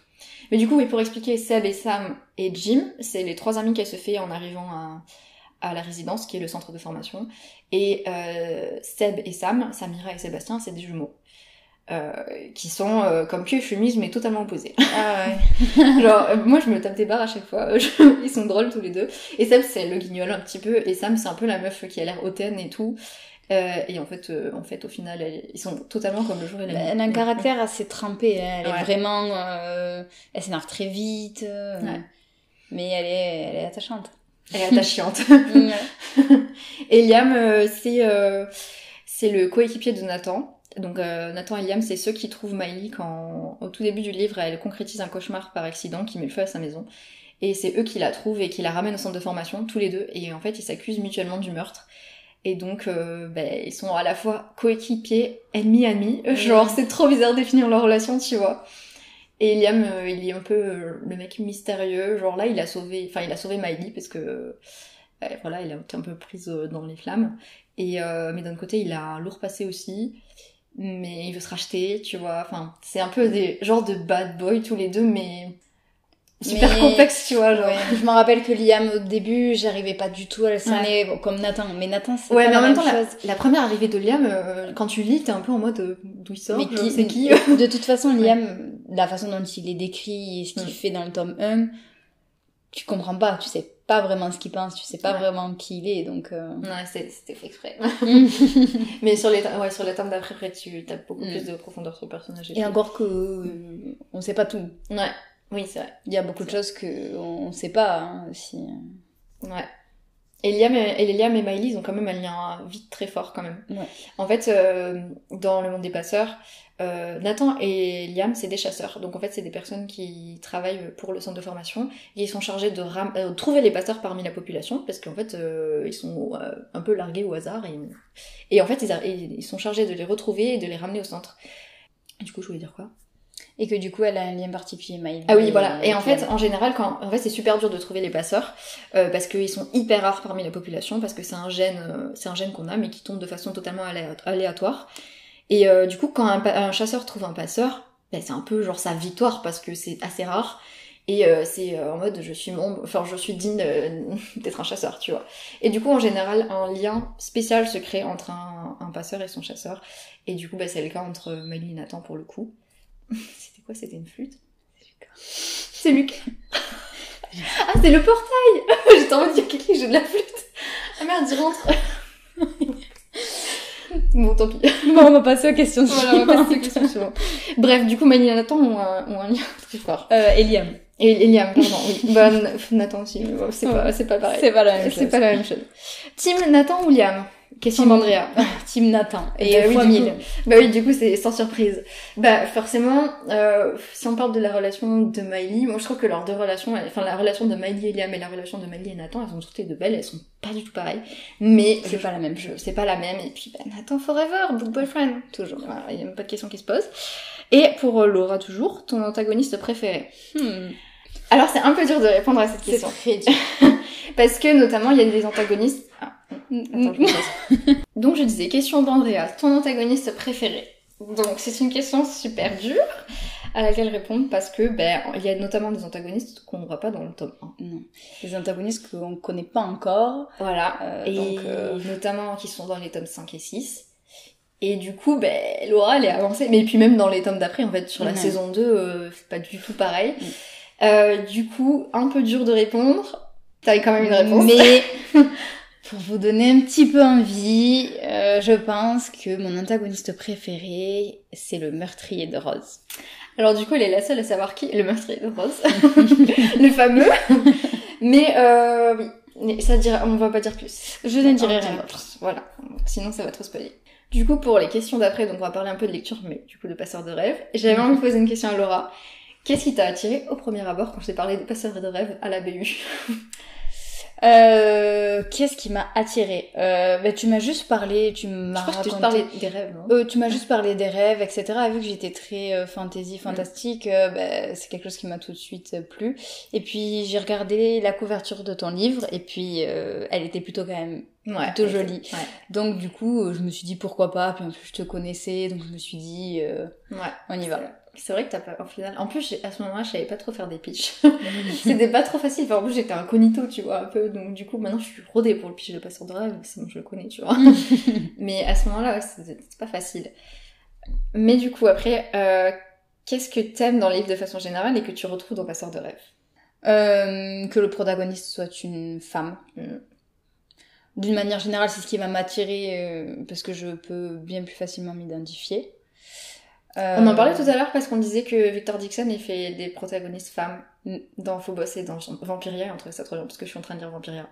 Mais du coup, oui, pour expliquer, Seb et Sam et Jim, c'est les trois amis qu'elle se fait en arrivant à, à la résidence, qui est le centre de formation. Et euh, Seb et Sam, Samira et Sébastien, c'est des jumeaux. Euh, qui sont euh, comme que chemise mais totalement opposés. Ah ouais. *laughs* Genre, euh, moi je me tape des barres à chaque fois, *laughs* Je- ils sont drôles tous les deux. Et Seb c'est le guignol un petit peu, et Sam c'est un peu la meuf qui a l'air hautaine et tout. Et en fait, en fait, au final, elle- ils sont totalement comme le jour et la nuit. Elle a un caractère assez trempé. hein. Elle Ouais. est vraiment. Elle s'énerve très vite. Ouais. Mais elle est, elle est attachante. Elle est attachante. *laughs* Et Liam, euh, c'est euh, c'est le coéquipier de Nathan. Donc euh, Nathan et Liam, c'est ceux qui trouvent Miley quand, au tout début du livre, elle concrétise un cauchemar par accident qui met le feu à sa maison. Et c'est eux qui la trouvent et qui la ramènent au centre de formation, tous les deux. Et en fait, ils s'accusent mutuellement du meurtre. Et donc, euh, ben, ils sont à la fois coéquipiers, ennemis, amis. Genre, c'est trop bizarre de définir leur relation, tu vois. Et Liam, euh, il est un peu euh, le mec mystérieux. Genre là, il a sauvé, enfin, il a sauvé Miley parce que, euh, voilà, il a été un peu prise euh, dans les flammes. Et mais d'un côté, il a un lourd passé aussi. Mais il veut se racheter, tu vois. Enfin, c'est un peu des genres de bad boy tous les deux, mais super Mais- complexe, tu vois. Genre. Ouais. Je me rappelle que Liam, au début, j'arrivais pas du tout à le cerner comme Nathan. Mais Nathan, c'est Ouais, pas mais en la même même temps, la, chose. la première arrivée de Liam, euh, quand tu lis, t'es un peu en mode euh, d'où il sort, c'est qui *laughs* De toute façon, Liam, la façon dont il est décrit et ce qu'il Mm. fait dans le tome 1, tu comprends pas, tu sais pas vraiment ce qu'il pense, tu sais pas Ouais. vraiment qui il est, donc... euh, Ouais, c'est- c'était fait exprès. Mm. *laughs* mais sur les, ouais, sur les d'après, après, tu as beaucoup Mm. plus de profondeur sur le personnage. Et encore que euh, on sait pas tout. Ouais, oui, c'est vrai. Il y a beaucoup de choses que on sait pas hein, aussi. Ouais. Et Liam et, et Liam et Miley, ils ont quand même un lien vite très fort quand même. Ouais. En fait, euh, dans le monde des passeurs, euh, Nathan et Liam, c'est des chasseurs. Donc en fait, c'est des personnes qui travaillent pour le centre de formation et ils sont chargés de ram- euh, trouver les passeurs parmi la population parce qu'en fait, euh, ils sont euh, un peu largués au hasard et, et en fait, ils sont chargés de les retrouver et de les ramener au centre. Du coup, je voulais dire quoi? Et que du coup, elle a un lien particulier, Miley. ah oui, voilà. Et en fait, en général, quand, en fait, c'est super dur de trouver les passeurs euh, parce qu'ils sont hyper rares parmi la population, parce que c'est un gène, euh, c'est un gène qu'on a, mais qui tombe de façon totalement alé- aléatoire. Et euh, du coup, quand un, chasseur trouve un passeur, ben, c'est un peu genre sa victoire parce que c'est assez rare. Et euh, c'est euh, en mode je suis membre, enfin je suis digne *laughs* d'être un chasseur, tu vois. Et du coup, en général, un lien spécial se crée entre un, un passeur et son chasseur. Et du coup, ben, c'est le cas entre Miley et Nathan pour le coup. C'était quoi C'était une flûte? C'est Lucas. ah, c'est le portail *laughs* J'étais en mode, il y a quelqu'un qui joue de la flûte. Ah merde, il rentre. *laughs* bon, tant pis. Bon, on va passer aux questions Voilà, on va passer aux questions suivantes. Bref, du coup, Miley et Nathan ont un, ont un lien très fort. Euh, et Liam. Et, et Liam, pardon, oui. Bah, Nathan aussi, mais bon, c'est pas, c'est pas pareil. C'est pas la même chose. C'est pas la même chose. Team Nathan ou Liam? Question d'Andrea. *laughs* Team Nathan. Et Bah oui, fois du mille. coup. Bah oui, du coup, c'est sans surprise. Bah, forcément, euh, si on parle de la relation de Miley, moi je trouve que leurs deux relations, enfin la relation de Miley et Liam et la relation de Miley et Nathan, elles sont toutes les deux belles, elles sont pas du tout pareilles. Mais C'est pas la même chose. c'est pas la même. Et puis, bah, Nathan forever, good boyfriend, toujours. Voilà, il y a même pas de question qui se pose. Et pour euh, Laura, toujours, ton antagoniste préféré Hmm. Alors, c'est un peu dur de répondre à cette C'est question. très dur. *laughs* Parce que, notamment, il y a des antagonistes... Ah, attends, je. *laughs* Donc, je disais, question d'Andrea, ton antagoniste préféré Donc, c'est une question super dure à laquelle répondre parce que, ben, il y a notamment des antagonistes qu'on ne voit pas dans le tome 1. Non. Les antagonistes qu'on connaît pas encore. Voilà. Euh, et donc, euh, notamment qui sont dans les tomes 5 et 6. Et du coup, ben, Laura, elle est avancée. Mais puis même dans les tomes d'après, en fait, sur la saison 2, euh, c'est pas du tout pareil. Mm. Du coup, un peu dur de répondre. T'avais quand même une réponse. Mais *laughs* pour vous donner un petit peu envie, euh, je pense que mon antagoniste préféré, c'est le meurtrier de Rose. Alors du coup, elle est la seule à savoir qui est le meurtrier de Rose. *laughs* le fameux. Mais euh, oui, Mais ça dira, on va pas dire plus. Je ne dirai rien d'autre. Voilà, sinon ça va trop spoiler. Du coup, pour les questions d'après, donc on va parler un peu de lecture, mais du coup de passeurs de rêve. J'avais envie de poser une question à Laura. Qu'est-ce qui t'a attiré au premier abord quand je t'ai parlé des passeurs de rêve à la BU Euh, Qu'est-ce qui m'a attiré euh, bah, Tu m'as juste parlé, tu m'as raconté... parlais des rêves, non Euh, tu m'as juste parlé des rêves, etc. Et vu que j'étais très euh, fantasy, fantastique, euh, bah, c'est quelque chose qui m'a tout de suite plu. Et puis j'ai regardé la couverture de ton livre, et puis elle était plutôt quand même Ouais. plutôt jolie. Ouais. Donc du coup, je me suis dit pourquoi pas. Puis en plus, je te connaissais, donc je me suis dit euh, Ouais. on y va. C'est vrai que t'as pas, en final. En plus, à ce moment-là, je savais pas trop faire des pitchs. *laughs* *laughs* C'était pas trop facile. Enfin, en plus, j'étais incognito, tu vois, un peu. Donc, du coup, maintenant, je suis rodée pour le pitch de passeur de rêve. C'est bon, je le connais, tu vois. *laughs* Mais à ce moment-là, ouais, c'était pas facile. Mais du coup, après, euh, qu'est-ce que t'aimes dans le livre de façon générale et que tu retrouves dans Passeur de rêve? Euh, que le protagoniste soit une femme. Mm. d'une manière générale, c'est ce qui va m'attirer euh, parce que je peux bien plus facilement m'identifier. Euh, On en parlait tout à l'heure parce qu'on disait que Victor Dixon il fait des protagonistes femmes dans Phobos et dans Vampiria et on trouvait ça trop bien parce que je suis en train de lire Vampiria.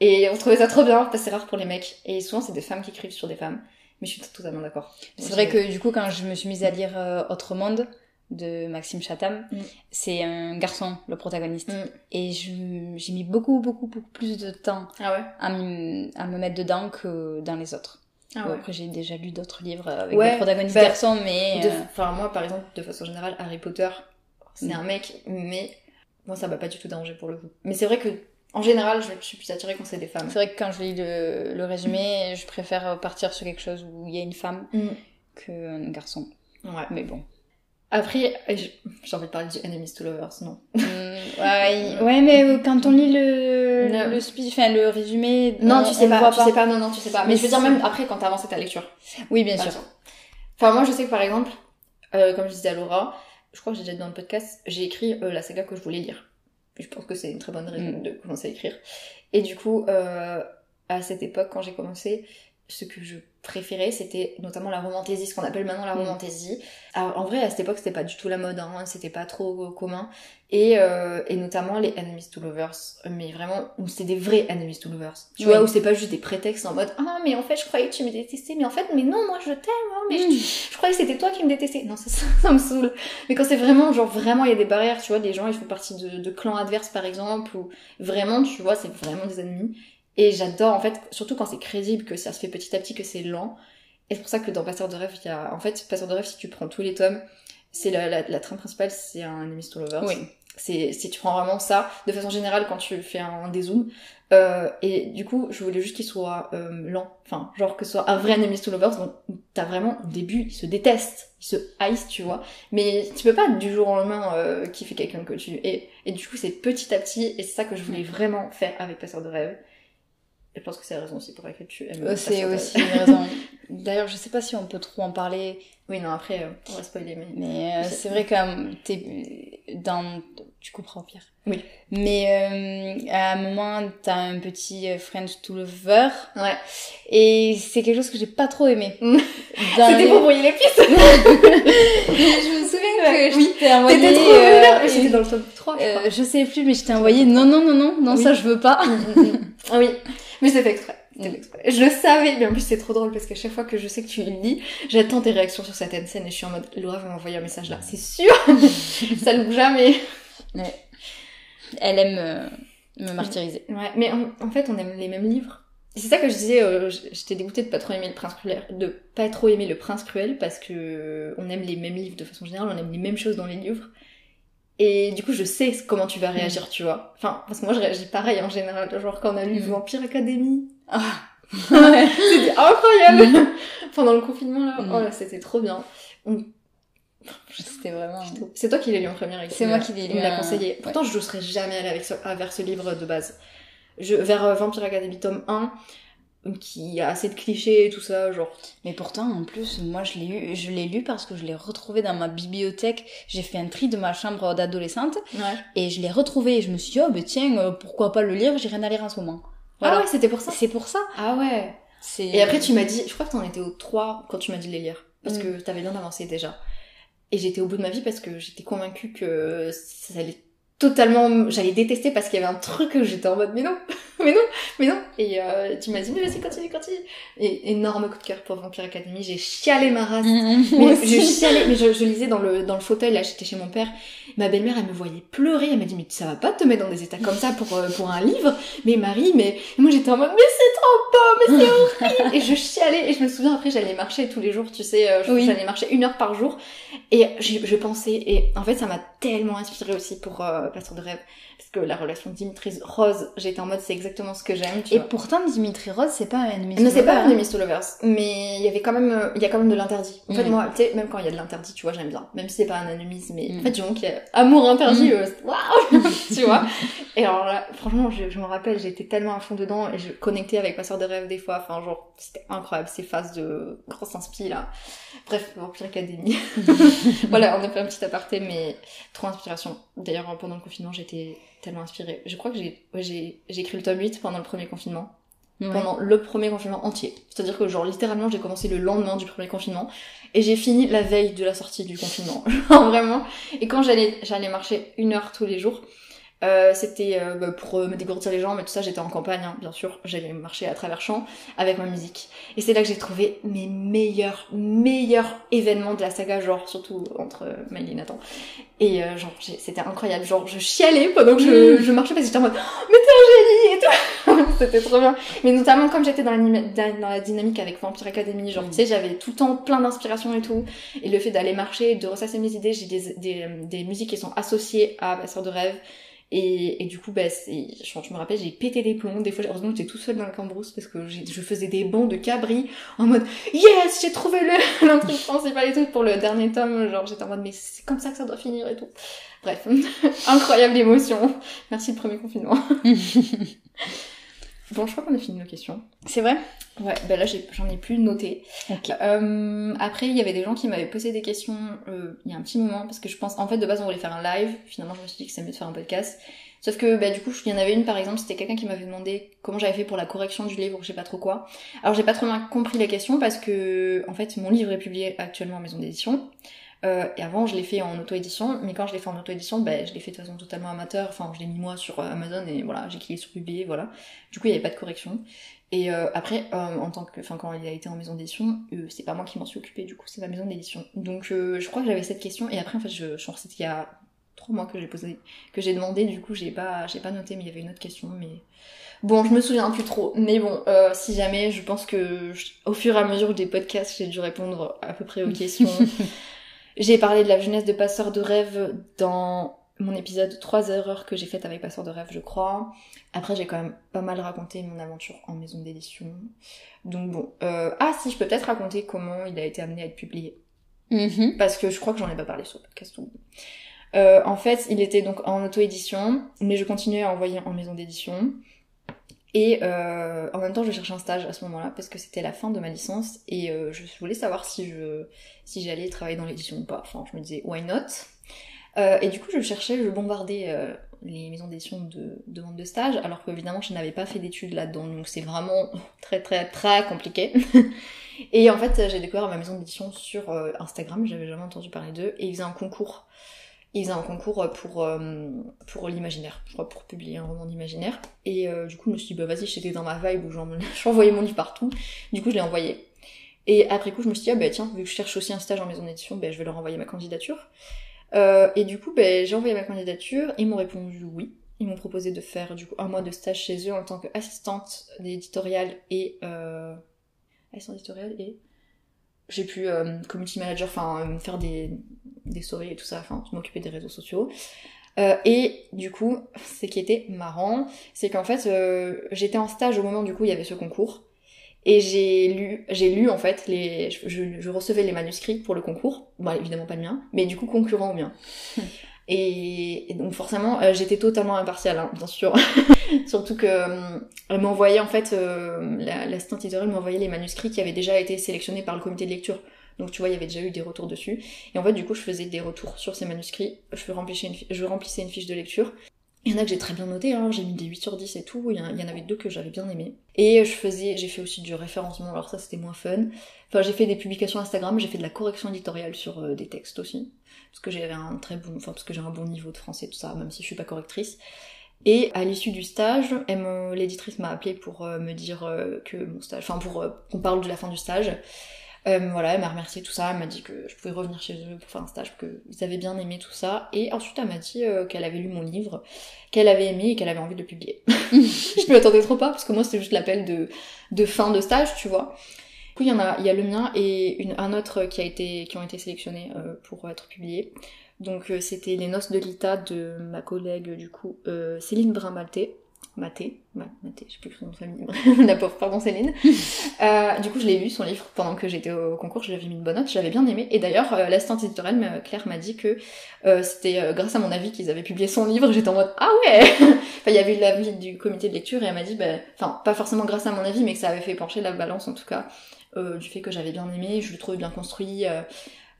Et on trouvait ça trop bien parce que c'est rare pour les mecs et souvent c'est des femmes qui écrivent sur des femmes. Mais je suis totalement d'accord. C'est vrai que du coup quand je me suis mise à lire euh, Autre Monde de Maxime Chatham, Mm. c'est un garçon le protagoniste. Mm. Et j'ai mis beaucoup beaucoup beaucoup plus de temps Ah ouais à, à me mettre dedans que dans les autres. Ah ouais. Après j'ai déjà lu d'autres livres avec Ouais, des protagonistes bah, garçons mais... Euh, Enfin, moi, par exemple, de façon générale, Harry Potter, c'est Mm. un mec, mais moi, ça m'a pas du tout dérangé pour le coup. Mais c'est vrai que, en général, je suis plus attirée quand c'est des femmes. C'est vrai que quand je lis le, le résumé, je préfère partir sur quelque chose où il y a une femme Mm. qu'un garçon. Ouais. Mais bon. Après, euh, j'ai envie de parler du Enemies to Lovers, non. Mm, ouais, mais euh, quand on lit le, Non. le speech, enfin le résumé, Non, on- tu sais pas, tu sais pas, non, non, tu sais pas. Mais, Mais je veux dire, même après, quand t'avances ta lecture. Oui, bien sûr. Enfin, moi, je sais que par exemple, euh, comme je disais à Laura, je crois que j'ai déjà dit dans le podcast, j'ai écrit euh, la saga que je voulais lire. Je pense que c'est une très bonne raison Mm. de commencer à écrire. Et du coup, euh, à cette époque, quand j'ai commencé, ce que je préférais, c'était notamment la romantaisie, ce qu'on appelle maintenant la Mm. romantaisie. Alors, en vrai, à cette époque, c'était pas du tout la mode, hein, c'était pas trop euh, commun. Et, euh, et notamment les enemies to lovers, mais vraiment, où c'était des vrais enemies to lovers. Tu Oui. vois, où c'est pas juste des prétextes en mode Ah, mais en fait, je croyais que tu me détestais, mais en fait, mais non, moi je t'aime, hein, mais je, *laughs* je croyais que c'était toi qui me détestais. Non, ça, ça, ça me saoule. Mais quand c'est vraiment, genre, vraiment, il y a des barrières, tu vois, des gens, ils font partie de, de clans adverses, par exemple, ou vraiment, tu vois, c'est vraiment des ennemis. Et j'adore, en fait, surtout quand c'est crédible, que ça se fait petit à petit, que c'est lent. Et c'est pour ça que dans Passeur de rêve, il y a, en fait, Passeur de rêve, si tu prends tous les tomes, c'est la, la, la trame principale, c'est un Enemies to Lovers. Oui. C'est, si tu prends vraiment ça, de façon générale, quand tu fais un, dézoom, euh, et du coup, je voulais juste qu'il soit euh, lent. Enfin, genre que ce soit un vrai Enemies to Lovers, donc t'as vraiment, au début, ils se détestent, ils se haïssent, tu vois. Mais tu peux pas du jour au lendemain euh, kiffer quelqu'un que tu... Et, et du coup, c'est petit à petit, et c'est ça que je voulais vraiment faire avec Passeur de rêve. Je pense que c'est la raison aussi pour laquelle tu aimes Euh, C'est aussi une raison. *laughs* D'ailleurs, je sais pas si on peut trop en parler, Oui, non, après, euh, on va spoiler, mais... mais euh, c'est vrai que euh, t'es dans. Tu au pire. Oui. Mais euh, à un moment, t'as un petit French to lover, Ouais. et c'est quelque chose que j'ai pas trop aimé. *laughs* C'était les- pour brouiller les pistes *laughs* je me souviens Ouais, que oui. je t'ai envoyé. T'étais trop euh, une- dans le top 3, je crois. je sais plus, mais je t'ai envoyé. Non, non, non, non, non, Oui. ça je veux pas. Ah oui, mais c'est fait exprès. C'était Mm. fait exprès. Je le savais, mais en plus c'est trop drôle parce qu'à chaque fois que je sais que tu le lis, j'attends tes réactions sur certaines scènes et je suis en mode Laura va m'envoyer un message là, c'est sûr *laughs* Ça loupe jamais Elle aime euh, me martyriser. Ouais, mais en, en fait on aime les mêmes livres. C'est ça que je disais, euh, j'étais dégoûtée de pas trop aimer le prince cruel, de pas trop aimer le prince cruel parce que euh, on aime les mêmes livres de façon générale, on aime les mêmes choses dans les livres. Et du coup, je sais comment tu vas réagir, tu vois. Enfin, parce que moi, je réagis pareil en général. Genre, quand on a lu Mm. Vampire Academy, Ah. *laughs* *laughs* C'était incroyable *laughs* Pendant le confinement, là, Mm. oh là, c'était trop bien. C'était vraiment. C'est toi qui l'as lu en première. C'est moi qui l'ai lu, l'a hein. conseillé. Pourtant, je ne serais jamais allée avec ce, vers ce livre de base. Je, vers euh, Vampire Academy tome 1, qui a assez de clichés et tout ça, genre... Mais pourtant, en plus, moi, je l'ai eu, je l'ai lu parce que je l'ai retrouvé dans ma bibliothèque. J'ai fait un tri de ma chambre d'adolescente Ouais. et je l'ai retrouvé. Et je me suis dit, oh, ben tiens, euh, pourquoi pas le lire? J'irai en lire en ce moment. Ah Voilà. ouais, c'était pour ça? C'est pour ça. Ah ouais C'est. Et après, tu m'as dit... Je crois que t'en étais au 3 quand tu m'as dit de les lire. Parce Mm. que t'avais bien avancé déjà. Et j'étais au bout de ma vie parce que j'étais convaincue que ça allait totalement... J'allais détester parce qu'il y avait un truc que j'étais en mode, mais non, *laughs* mais non, mais non. Et euh, tu m'as dit, mais vas-y, continue, continue. Et énorme coup de cœur pour Vampire Academy. J'ai chialé ma race. Moi Mais je chialais, mais je, je lisais dans le, dans le fauteuil, là, j'étais chez mon père. Ma belle-mère, elle me voyait pleurer. Elle m'a dit, mais ça va pas te mettre dans des états comme ça pour, euh, pour un livre. Mais Marie, mais, et moi j'étais en mode, mais c'est trop beau, mais c'est *laughs* horrible. et je chialais. Et je me souviens, après, j'allais marcher tous les jours, tu sais, euh, Oui. j'allais marcher une heure par jour. Et je, je pensais, et en fait, ça m'a tellement inspiré aussi pour euh, Pasteur de rêve. Que la relation Dimitri Rose, j'étais en mode, c'est exactement ce que j'aime, Et vois. pourtant, Dimitri Rose, c'est pas un ennemi. Non, c'est pas un to Lovers, mais il y avait quand même, euh, il y a quand même de l'interdit. En fait, Mm. moi, tu sais, même quand il y a de l'interdit, tu vois, j'aime bien. Même si c'est pas un animisme, mais Mm. en fait, disons qu'il y a amour interdit, Mm. euh, waouh, *laughs* tu vois. *laughs* Et alors là, franchement, je, je me rappelle, j'étais tellement à fond dedans et je connectais avec Passeur de rêve des fois. Enfin, genre, c'était incroyable ces phases de grosse inspi là. Bref, Vampire Academy. *laughs* voilà, on a fait un petit aparté, mais trop inspiration. D'ailleurs, pendant le confinement, j'étais tellement inspirée. Je crois que j'ai, ouais, j'ai, j'ai écrit le tome 8 pendant le premier confinement. pendant le premier confinement entier. C'est-à-dire que genre littéralement j'ai commencé le lendemain du premier confinement et j'ai fini la veille de la sortie du confinement. *laughs* vraiment. Et quand j'allais j'allais marcher une heure tous les jours, euh, c'était euh, bah, pour euh, me dégourdir les jambes et tout ça, j'étais en campagne, hein, bien sûr, j'allais marcher à travers champs avec ma musique. Et c'est là que j'ai trouvé mes meilleurs, meilleurs événements de la saga, genre surtout entre euh, Miley et Nathan. Et genre, c'était incroyable, genre je chialais pendant que je, je marchais parce que j'étais en mode oh, mais t'es un génie et tout *laughs* C'était trop bien. Mais notamment comme j'étais dans, la, dans la dynamique avec Vampire Academy, genre mm. tu sais, j'avais tout le temps plein d'inspiration et tout. Et le fait d'aller marcher, de ressasser mes idées, j'ai des, des, des musiques qui sont associées à ma soeur de rêve. Et, et, du coup, bah, je, je me rappelle, j'ai pété des plombs. Des fois, heureusement, j'étais tout seul dans le cambrousse parce que je faisais des bons de cabri en mode Yes, j'ai trouvé *laughs* l'intrigue principale et tout pour le dernier tome. Genre, j'étais en mode Mais c'est comme ça que ça doit finir et tout. Bref, *laughs* incroyable émotion. Merci le premier confinement. *laughs* Bon, je crois qu'on a fini nos questions. C'est vrai? Ouais, ben là j'en ai, plus noté. Euh, après, il y avait des gens qui m'avaient posé des questions euh, il y a un petit moment, parce que je pense, en fait, de base, on voulait faire un live. Finalement, je me suis dit que c'est mieux de faire un podcast. Sauf que, bah, du coup, il y en avait une, par exemple, c'était quelqu'un qui m'avait demandé comment j'avais fait pour la correction du livre, je sais pas trop quoi. Alors, j'ai pas trop bien compris la question, parce que, en fait, mon livre est publié actuellement en maison d'édition. Euh, et avant, je l'ai fait en auto-édition, mais quand je l'ai fait en auto-édition, ben, je l'ai fait de façon totalement amateur. Enfin, je l'ai mis moi sur euh, Amazon et voilà, j'ai cliqué sur publier, voilà. Du coup, il n'y avait pas de correction. Et euh, après, en tant que, enfin, quand il a été en maison d'édition, c'est pas moi qui m'en suis occupée, du coup, c'est ma maison d'édition. Donc, je crois que j'avais cette question. Et après, en fait, je, je c'était il y a trois mois que j'ai posé, que j'ai demandé. Du coup, j'ai pas, j'ai pas noté, mais il y avait une autre question, mais. Bon, je me souviens plus trop, mais bon, si jamais, je pense que au fur et à mesure des podcasts, j'ai dû répondre à peu près aux *laughs* questions. J'ai parlé de la jeunesse de passeur de rêve dans mon épisode 3 erreurs que j'ai faites avec passeur de rêve, je crois. Après, j'ai quand même pas mal raconté mon aventure en maison d'édition. Donc bon. Euh... Ah si, je peux peut-être raconter comment il a été amené à être publié. Mm-hmm. Parce que je crois que j'en ai pas parlé sur le podcast. Euh, en fait, il était donc en auto-édition, mais je continuais à envoyer en maison d'édition. Et euh, en même temps, je cherchais un stage à ce moment-là parce que c'était la fin de ma licence et euh, je voulais savoir si je si j'allais travailler dans l'édition ou pas. Enfin, je me disais why not? Euh, et du coup, je cherchais, je bombardais euh, les maisons d'édition de demande de stage, alors qu'évidemment, je n'avais pas fait d'études là-dedans, donc c'est vraiment *laughs* très très très compliqué. *laughs* et en fait, j'ai découvert ma maison d'édition sur euh, Instagram, j'avais jamais entendu parler d'eux, et ils faisaient un concours il faisait un concours pour, euh, pour l'imaginaire, je crois, pour publier un roman d'imaginaire. Et euh, du coup, je me suis dit, bah vas-y, j'étais dans ma vibe où j'envoyais *laughs* mon livre partout. Du coup, je l'ai envoyé. Et après coup, je me suis dit, ah bah tiens, vu que je cherche aussi un stage en maison d'édition, bah, je vais leur envoyer ma candidature. Euh, et du coup, bah, j'ai envoyé ma candidature, ils m'ont répondu oui. Ils m'ont proposé de faire du coup un mois de stage chez eux en tant qu'assistante d'éditorial et... Euh... Assistante éditoriale et j'ai pu euh, community manager, enfin euh, faire des, des stories et tout ça, enfin m'occuper des réseaux sociaux. Euh, et du coup, *laughs* ce qui était marrant, c'est qu'en fait, euh, j'étais en stage au moment du coup il y avait ce concours. Et j'ai lu, j'ai lu en fait les, je, je, recevais les manuscrits pour le concours, bon évidemment pas le mien, mais du coup concurrent au mien. *laughs* Et, donc forcément, euh, j'étais totalement impartiale, hein, bien sûr. *laughs* Surtout que euh, elle m'envoyait en fait, euh, l'assistante m'envoyait les manuscrits qui avaient déjà été sélectionnés par le comité de lecture. Donc tu vois, il y avait déjà eu des retours dessus. Et en fait, du coup, je faisais des retours sur ces manuscrits. Je remplissais une fiche de lecture. Il y en a que j'ai très bien noté, hein, j'ai mis des 8 sur 10 et tout, il y, en avait deux que j'avais bien aimé. Et je faisais, j'ai fait aussi du référencement, alors ça c'était moins fun. Enfin j'ai fait des publications Instagram, j'ai fait de la correction éditoriale sur des textes aussi parce que j'avais un très bon, enfin parce que j'ai un bon niveau de français tout ça, même si je suis pas correctrice. Et à l'issue du stage, l'éditrice m'a appelé pour euh, me dire euh, que mon stage, enfin pour euh, qu'on parle de la fin du stage. Voilà, elle m'a remercié tout ça, elle m'a dit que je pouvais revenir chez eux pour faire un stage, qu'ils avaient bien aimé tout ça. Et ensuite, elle m'a dit qu'elle avait lu mon livre, qu'elle avait aimé et qu'elle avait envie de le publier. *laughs* je m'y attendais trop pas, parce que moi c'était juste l'appel de, de fin de stage, tu vois. Du coup, il y en a, il y a le mien et une, un autre qui a été, qui ont été sélectionnés euh, pour être publiés. Donc euh, c'était les noces de Lita de ma collègue du coup euh, Céline Brin-Maté. Maté, Maté, je sais plus son nom de famille, *laughs* la pauvre, pardon Céline. *laughs* Euh, du coup, je l'ai lu son livre pendant que j'étais au concours, je l'avais mis une bonne note, j'avais bien aimé. Et d'ailleurs, euh, l'assistante éditoriale, Claire, m'a dit que euh, c'était grâce à mon avis qu'ils avaient publié son livre. J'étais en mode ah ouais. *laughs* enfin, il y avait eu l'avis du comité de lecture et elle m'a dit, bah, enfin, pas forcément grâce à mon avis, mais que ça avait fait pencher la balance en tout cas euh, du fait que j'avais bien aimé, je le trouvais bien construit. Euh,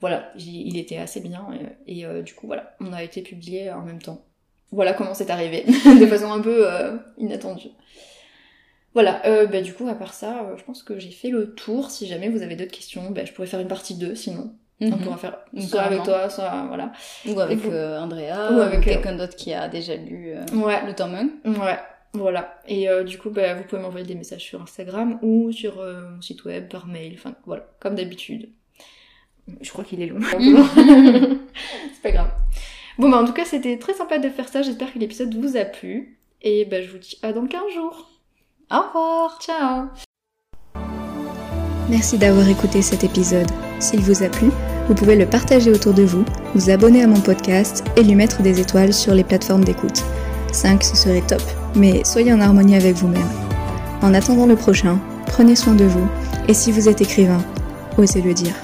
voilà, il était assez bien et, euh, du coup voilà, on a été publié en même temps. Voilà comment c'est arrivé, *laughs* de façon un peu inattendue. Voilà, euh, bah, du coup, à part ça, euh, je pense que j'ai fait le tour. Si jamais vous avez d'autres questions, bah, je pourrais faire une partie 2 sinon. On Mhm. pourra faire soit avec toi, soit voilà. Ou avec vous- euh, Andrea, Ou avec, euh, quelqu'un d'autre qui a déjà lu euh, Ouais, le tome 1. ouais, voilà. Et euh, du coup, bah, vous pouvez m'envoyer des messages sur Instagram ou sur euh, mon site web, par mail, enfin voilà, comme d'habitude. Je crois qu'il est long. *laughs* C'est pas grave. Bon, bah en tout cas, c'était très sympa de faire ça. J'espère que l'épisode vous a plu. Et bah, je vous dis à dans 15 jours. Au revoir Ciao Merci d'avoir écouté cet épisode. S'il vous a plu, vous pouvez le partager autour de vous, vous abonner à mon podcast et lui mettre des étoiles sur les plateformes d'écoute. 5, ce serait top, mais soyez en harmonie avec vous-même. En attendant le prochain, prenez soin de vous et si vous êtes écrivain, osez le dire.